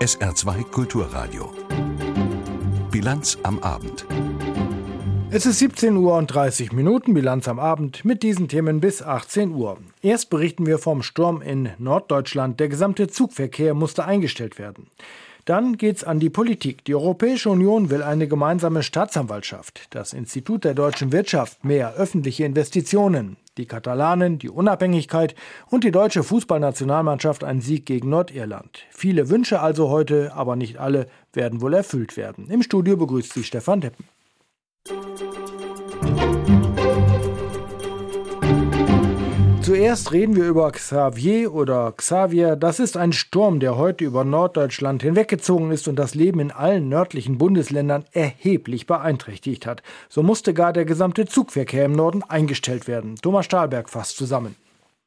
SR2 Kulturradio. Bilanz am Abend. Es ist 17 Uhr und 30 Minuten, Bilanz am Abend, mit diesen Themen bis 18 Uhr. Erst berichten wir vom Sturm in Norddeutschland. Der gesamte Zugverkehr musste eingestellt werden. Dann geht's an die Politik. Die Europäische Union will eine gemeinsame Staatsanwaltschaft, das Institut der deutschen Wirtschaft, mehr öffentliche Investitionen, die Katalanen, die Unabhängigkeit und die deutsche Fußballnationalmannschaft ein Sieg gegen Nordirland. Viele Wünsche also heute, aber nicht alle werden wohl erfüllt werden. Im Studio begrüßt Sie Stefan Deppen. Zuerst reden wir über Xavier oder Xavier. Das ist ein Sturm, der heute über Norddeutschland hinweggezogen ist und das Leben in allen nördlichen Bundesländern erheblich beeinträchtigt hat. So musste gar der gesamte Zugverkehr im Norden eingestellt werden. Thomas Stahlberg fasst zusammen.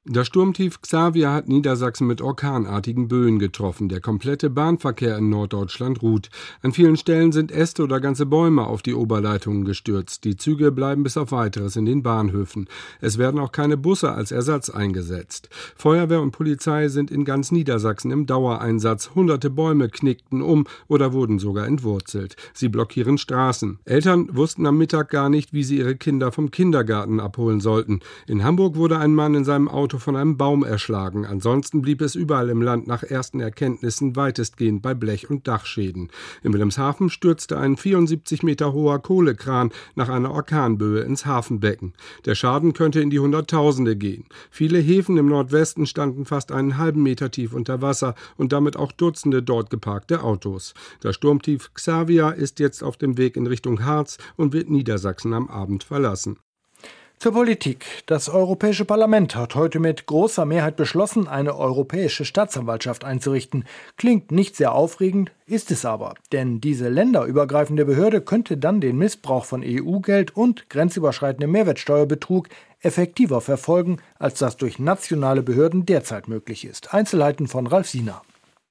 Das Sturmtief Xavier hat Niedersachsen mit orkanartigen Böen getroffen. Der komplette Bahnverkehr in Norddeutschland ruht. An vielen Stellen sind Äste oder ganze Bäume auf die Oberleitungen gestürzt. Die Züge bleiben bis auf weiteres in den Bahnhöfen. Es werden auch keine Busse als Ersatz eingesetzt. Feuerwehr und Polizei sind in ganz Niedersachsen im Dauereinsatz. Hunderte Bäume knickten um oder wurden sogar entwurzelt. Sie blockieren Straßen. Eltern wussten am Mittag gar nicht, wie sie ihre Kinder vom Kindergarten abholen sollten. In Hamburg wurde ein Mann in seinem Auto Auto von einem Baum erschlagen. Ansonsten blieb es überall im Land nach ersten Erkenntnissen weitestgehend bei Blech- und Dachschäden. In Wilhelmshaven stürzte ein 74 Meter hoher Kohlekran nach einer Orkanböe ins Hafenbecken. Der Schaden könnte in die Hunderttausende gehen. Viele Häfen im Nordwesten standen fast einen halben Meter tief unter Wasser und damit auch Dutzende dort geparkte Autos. Das Sturmtief Xavia ist jetzt auf dem Weg in Richtung Harz und wird Niedersachsen am Abend verlassen. Zur Politik. Das Europäische Parlament hat heute mit großer Mehrheit beschlossen, eine europäische Staatsanwaltschaft einzurichten. Klingt nicht sehr aufregend, ist es aber. Denn diese länderübergreifende Behörde könnte dann den Missbrauch von EU-Geld und grenzüberschreitendem Mehrwertsteuerbetrug effektiver verfolgen, als das durch nationale Behörden derzeit möglich ist. Einzelheiten von Ralf Siener.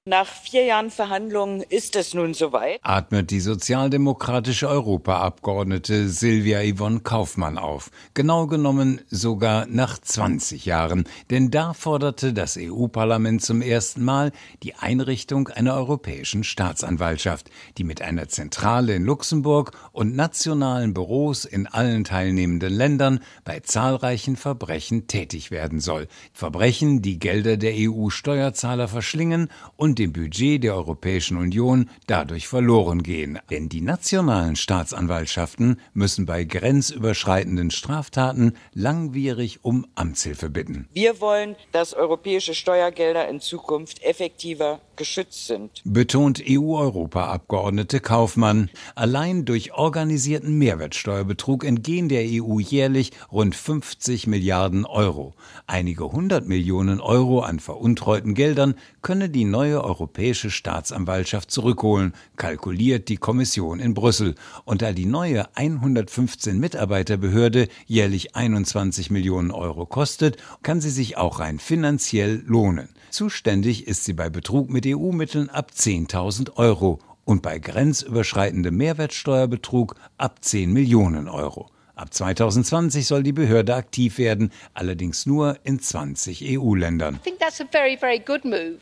Nach vier Jahren Verhandlungen ist es nun soweit. Atmet die sozialdemokratische Europaabgeordnete Silvia Yvonne Kaufmann auf. Genau genommen sogar nach 20 Jahren. Denn da forderte das EU-Parlament zum ersten Mal die Einrichtung einer europäischen Staatsanwaltschaft, die mit einer Zentrale in Luxemburg und nationalen Büros in allen teilnehmenden Ländern bei zahlreichen Verbrechen tätig werden soll. Verbrechen, die Gelder der EU-Steuerzahler verschlingen und und dem Budget der Europäischen Union dadurch verloren gehen. Denn die nationalen Staatsanwaltschaften müssen bei grenzüberschreitenden Straftaten langwierig um Amtshilfe bitten. Wir wollen, dass europäische Steuergelder in Zukunft effektiver geschützt sind. Betont EU-Europaabgeordnete Kaufmann. Allein durch organisierten Mehrwertsteuerbetrug entgehen der EU jährlich rund 50 Milliarden Euro. Einige hundert Millionen Euro an veruntreuten Geldern könne die neue europäische Staatsanwaltschaft zurückholen, kalkuliert die Kommission in Brüssel. Und da die neue 115 Mitarbeiterbehörde jährlich 21 Millionen Euro kostet, kann sie sich auch rein finanziell lohnen. Zuständig ist sie bei Betrug mit EU-Mitteln ab 10.000 Euro und bei grenzüberschreitendem Mehrwertsteuerbetrug ab 10 Millionen Euro. Ab 2020 soll die Behörde aktiv werden, allerdings nur in 20 EU-Ländern.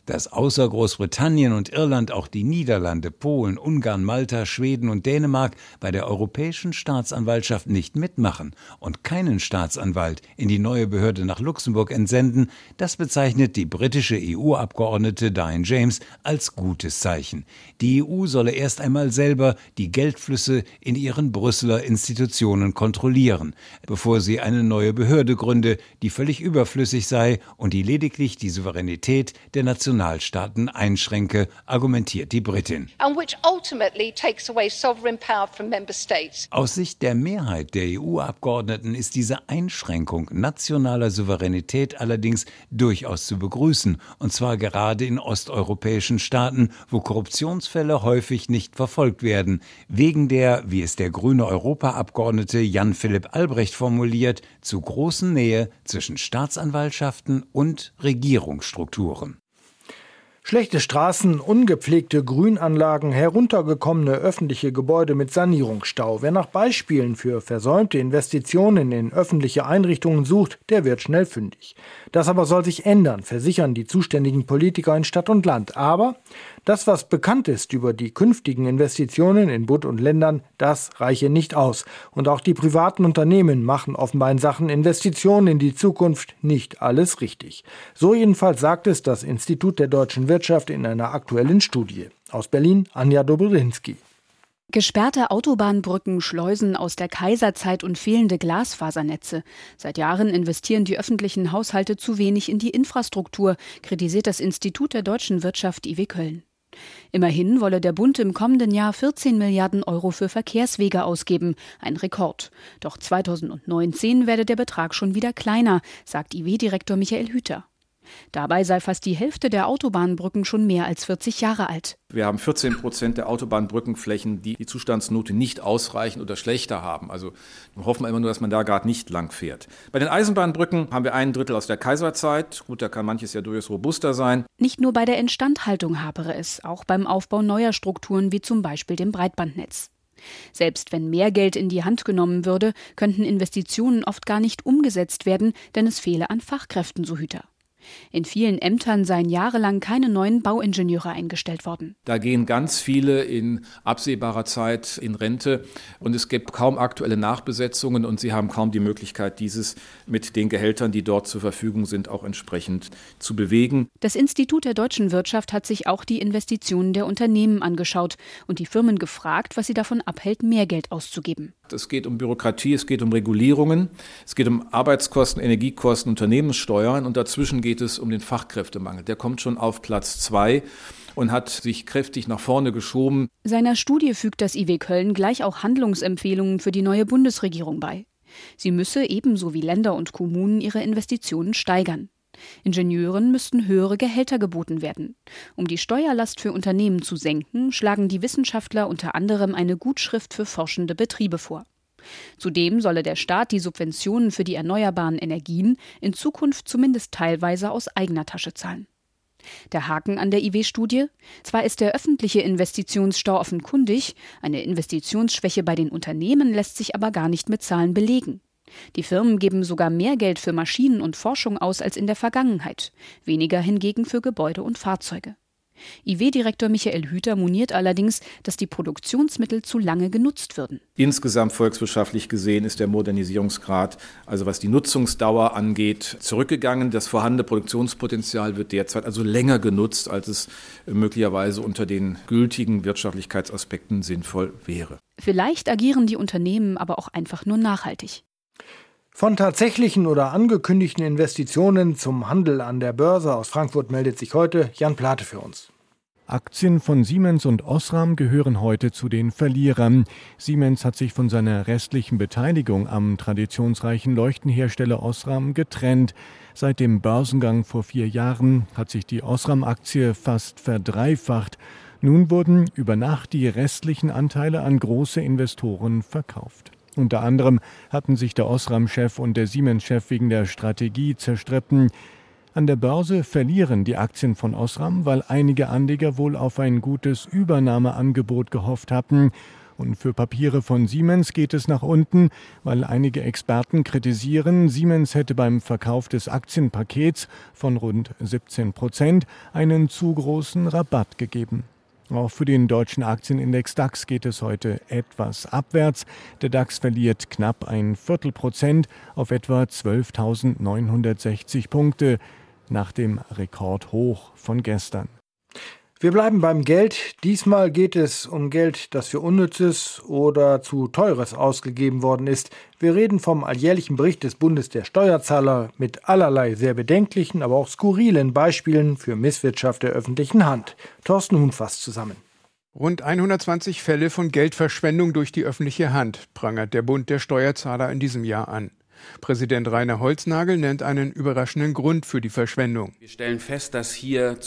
Dass außer Großbritannien und Irland auch die Niederlande, Polen, Ungarn, Malta, Schweden und Dänemark bei der Europäischen Staatsanwaltschaft nicht mitmachen und keinen Staatsanwalt in die neue Behörde nach Luxemburg entsenden, das bezeichnet die britische EU-Abgeordnete Diane James als gutes Zeichen. Die EU solle erst einmal selber die Geldflüsse in ihren Brüsseler Institutionen kontrollieren kontrollieren, bevor sie eine neue Behörde gründe, die völlig überflüssig sei und die lediglich die Souveränität der Nationalstaaten einschränke, argumentiert die Britin. Aus Sicht der Mehrheit der EU-Abgeordneten ist diese Einschränkung nationaler Souveränität allerdings durchaus zu begrüßen, und zwar gerade in osteuropäischen Staaten, wo Korruptionsfälle häufig nicht verfolgt werden, wegen der, wie es der grüne Europaabgeordnete Jan Jan Philipp Albrecht formuliert, zu großen Nähe zwischen Staatsanwaltschaften und Regierungsstrukturen. Schlechte Straßen, ungepflegte Grünanlagen, heruntergekommene öffentliche Gebäude mit Sanierungsstau. Wer nach Beispielen für versäumte Investitionen in öffentliche Einrichtungen sucht, der wird schnell fündig. Das aber soll sich ändern, versichern die zuständigen Politiker in Stadt und Land. Aber das, was bekannt ist über die künftigen Investitionen in Bund und Ländern, das reiche nicht aus. Und auch die privaten Unternehmen machen offenbar in Sachen Investitionen in die Zukunft nicht alles richtig. So jedenfalls sagt es das Institut der deutschen Wirtschaft in einer aktuellen Studie. Aus Berlin Anja Dobrinski. Gesperrte Autobahnbrücken, Schleusen aus der Kaiserzeit und fehlende Glasfasernetze. Seit Jahren investieren die öffentlichen Haushalte zu wenig in die Infrastruktur, kritisiert das Institut der deutschen Wirtschaft IW Köln. Immerhin wolle der Bund im kommenden Jahr 14 Milliarden Euro für Verkehrswege ausgeben, ein Rekord. Doch 2019 werde der Betrag schon wieder kleiner, sagt IW-Direktor Michael Hüter. Dabei sei fast die Hälfte der Autobahnbrücken schon mehr als 40 Jahre alt. Wir haben 14 Prozent der Autobahnbrückenflächen, die die Zustandsnote nicht ausreichen oder schlechter haben. Also hoffen wir immer nur, dass man da gerade nicht lang fährt. Bei den Eisenbahnbrücken haben wir ein Drittel aus der Kaiserzeit. Gut, da kann manches ja durchaus robuster sein. Nicht nur bei der Instandhaltung hapere es, auch beim Aufbau neuer Strukturen wie zum Beispiel dem Breitbandnetz. Selbst wenn mehr Geld in die Hand genommen würde, könnten Investitionen oft gar nicht umgesetzt werden, denn es fehle an Fachkräften, so Hüter. In vielen Ämtern seien jahrelang keine neuen Bauingenieure eingestellt worden. Da gehen ganz viele in absehbarer Zeit in Rente und es gibt kaum aktuelle Nachbesetzungen und sie haben kaum die Möglichkeit, dieses mit den Gehältern, die dort zur Verfügung sind, auch entsprechend zu bewegen. Das Institut der deutschen Wirtschaft hat sich auch die Investitionen der Unternehmen angeschaut und die Firmen gefragt, was sie davon abhält, mehr Geld auszugeben. Es geht um Bürokratie, es geht um Regulierungen, es geht um Arbeitskosten, Energiekosten, Unternehmenssteuern und dazwischen geht es um den Fachkräftemangel. Der kommt schon auf Platz zwei und hat sich kräftig nach vorne geschoben. Seiner Studie fügt das IW Köln gleich auch Handlungsempfehlungen für die neue Bundesregierung bei. Sie müsse ebenso wie Länder und Kommunen ihre Investitionen steigern. Ingenieuren müssten höhere Gehälter geboten werden. Um die Steuerlast für Unternehmen zu senken, schlagen die Wissenschaftler unter anderem eine Gutschrift für forschende Betriebe vor. Zudem solle der Staat die Subventionen für die erneuerbaren Energien in Zukunft zumindest teilweise aus eigener Tasche zahlen. Der Haken an der IW-Studie? Zwar ist der öffentliche Investitionsstau offenkundig, eine Investitionsschwäche bei den Unternehmen lässt sich aber gar nicht mit Zahlen belegen. Die Firmen geben sogar mehr Geld für Maschinen und Forschung aus als in der Vergangenheit, weniger hingegen für Gebäude und Fahrzeuge. IW-Direktor Michael Hüter moniert allerdings, dass die Produktionsmittel zu lange genutzt würden. Insgesamt volkswirtschaftlich gesehen ist der Modernisierungsgrad, also was die Nutzungsdauer angeht, zurückgegangen. Das vorhandene Produktionspotenzial wird derzeit also länger genutzt, als es möglicherweise unter den gültigen Wirtschaftlichkeitsaspekten sinnvoll wäre. Vielleicht agieren die Unternehmen aber auch einfach nur nachhaltig. Von tatsächlichen oder angekündigten Investitionen zum Handel an der Börse aus Frankfurt meldet sich heute Jan Plate für uns. Aktien von Siemens und Osram gehören heute zu den Verlierern. Siemens hat sich von seiner restlichen Beteiligung am traditionsreichen Leuchtenhersteller Osram getrennt. Seit dem Börsengang vor vier Jahren hat sich die Osram-Aktie fast verdreifacht. Nun wurden über Nacht die restlichen Anteile an große Investoren verkauft. Unter anderem hatten sich der Osram-Chef und der Siemens-Chef wegen der Strategie zerstritten. An der Börse verlieren die Aktien von Osram, weil einige Anleger wohl auf ein gutes Übernahmeangebot gehofft hatten. Und für Papiere von Siemens geht es nach unten, weil einige Experten kritisieren, Siemens hätte beim Verkauf des Aktienpakets von rund 17 Prozent einen zu großen Rabatt gegeben. Auch für den deutschen Aktienindex DAX geht es heute etwas abwärts. Der DAX verliert knapp ein Viertelprozent auf etwa 12.960 Punkte nach dem Rekordhoch von gestern. Wir bleiben beim Geld. Diesmal geht es um Geld, das für Unnützes oder zu Teures ausgegeben worden ist. Wir reden vom alljährlichen Bericht des Bundes der Steuerzahler mit allerlei sehr bedenklichen, aber auch skurrilen Beispielen für Misswirtschaft der öffentlichen Hand. Thorsten Huhn fasst zusammen. Rund 120 Fälle von Geldverschwendung durch die öffentliche Hand prangert der Bund der Steuerzahler in diesem Jahr an. Präsident Rainer Holznagel nennt einen überraschenden Grund für die Verschwendung. Wir stellen fest, dass hier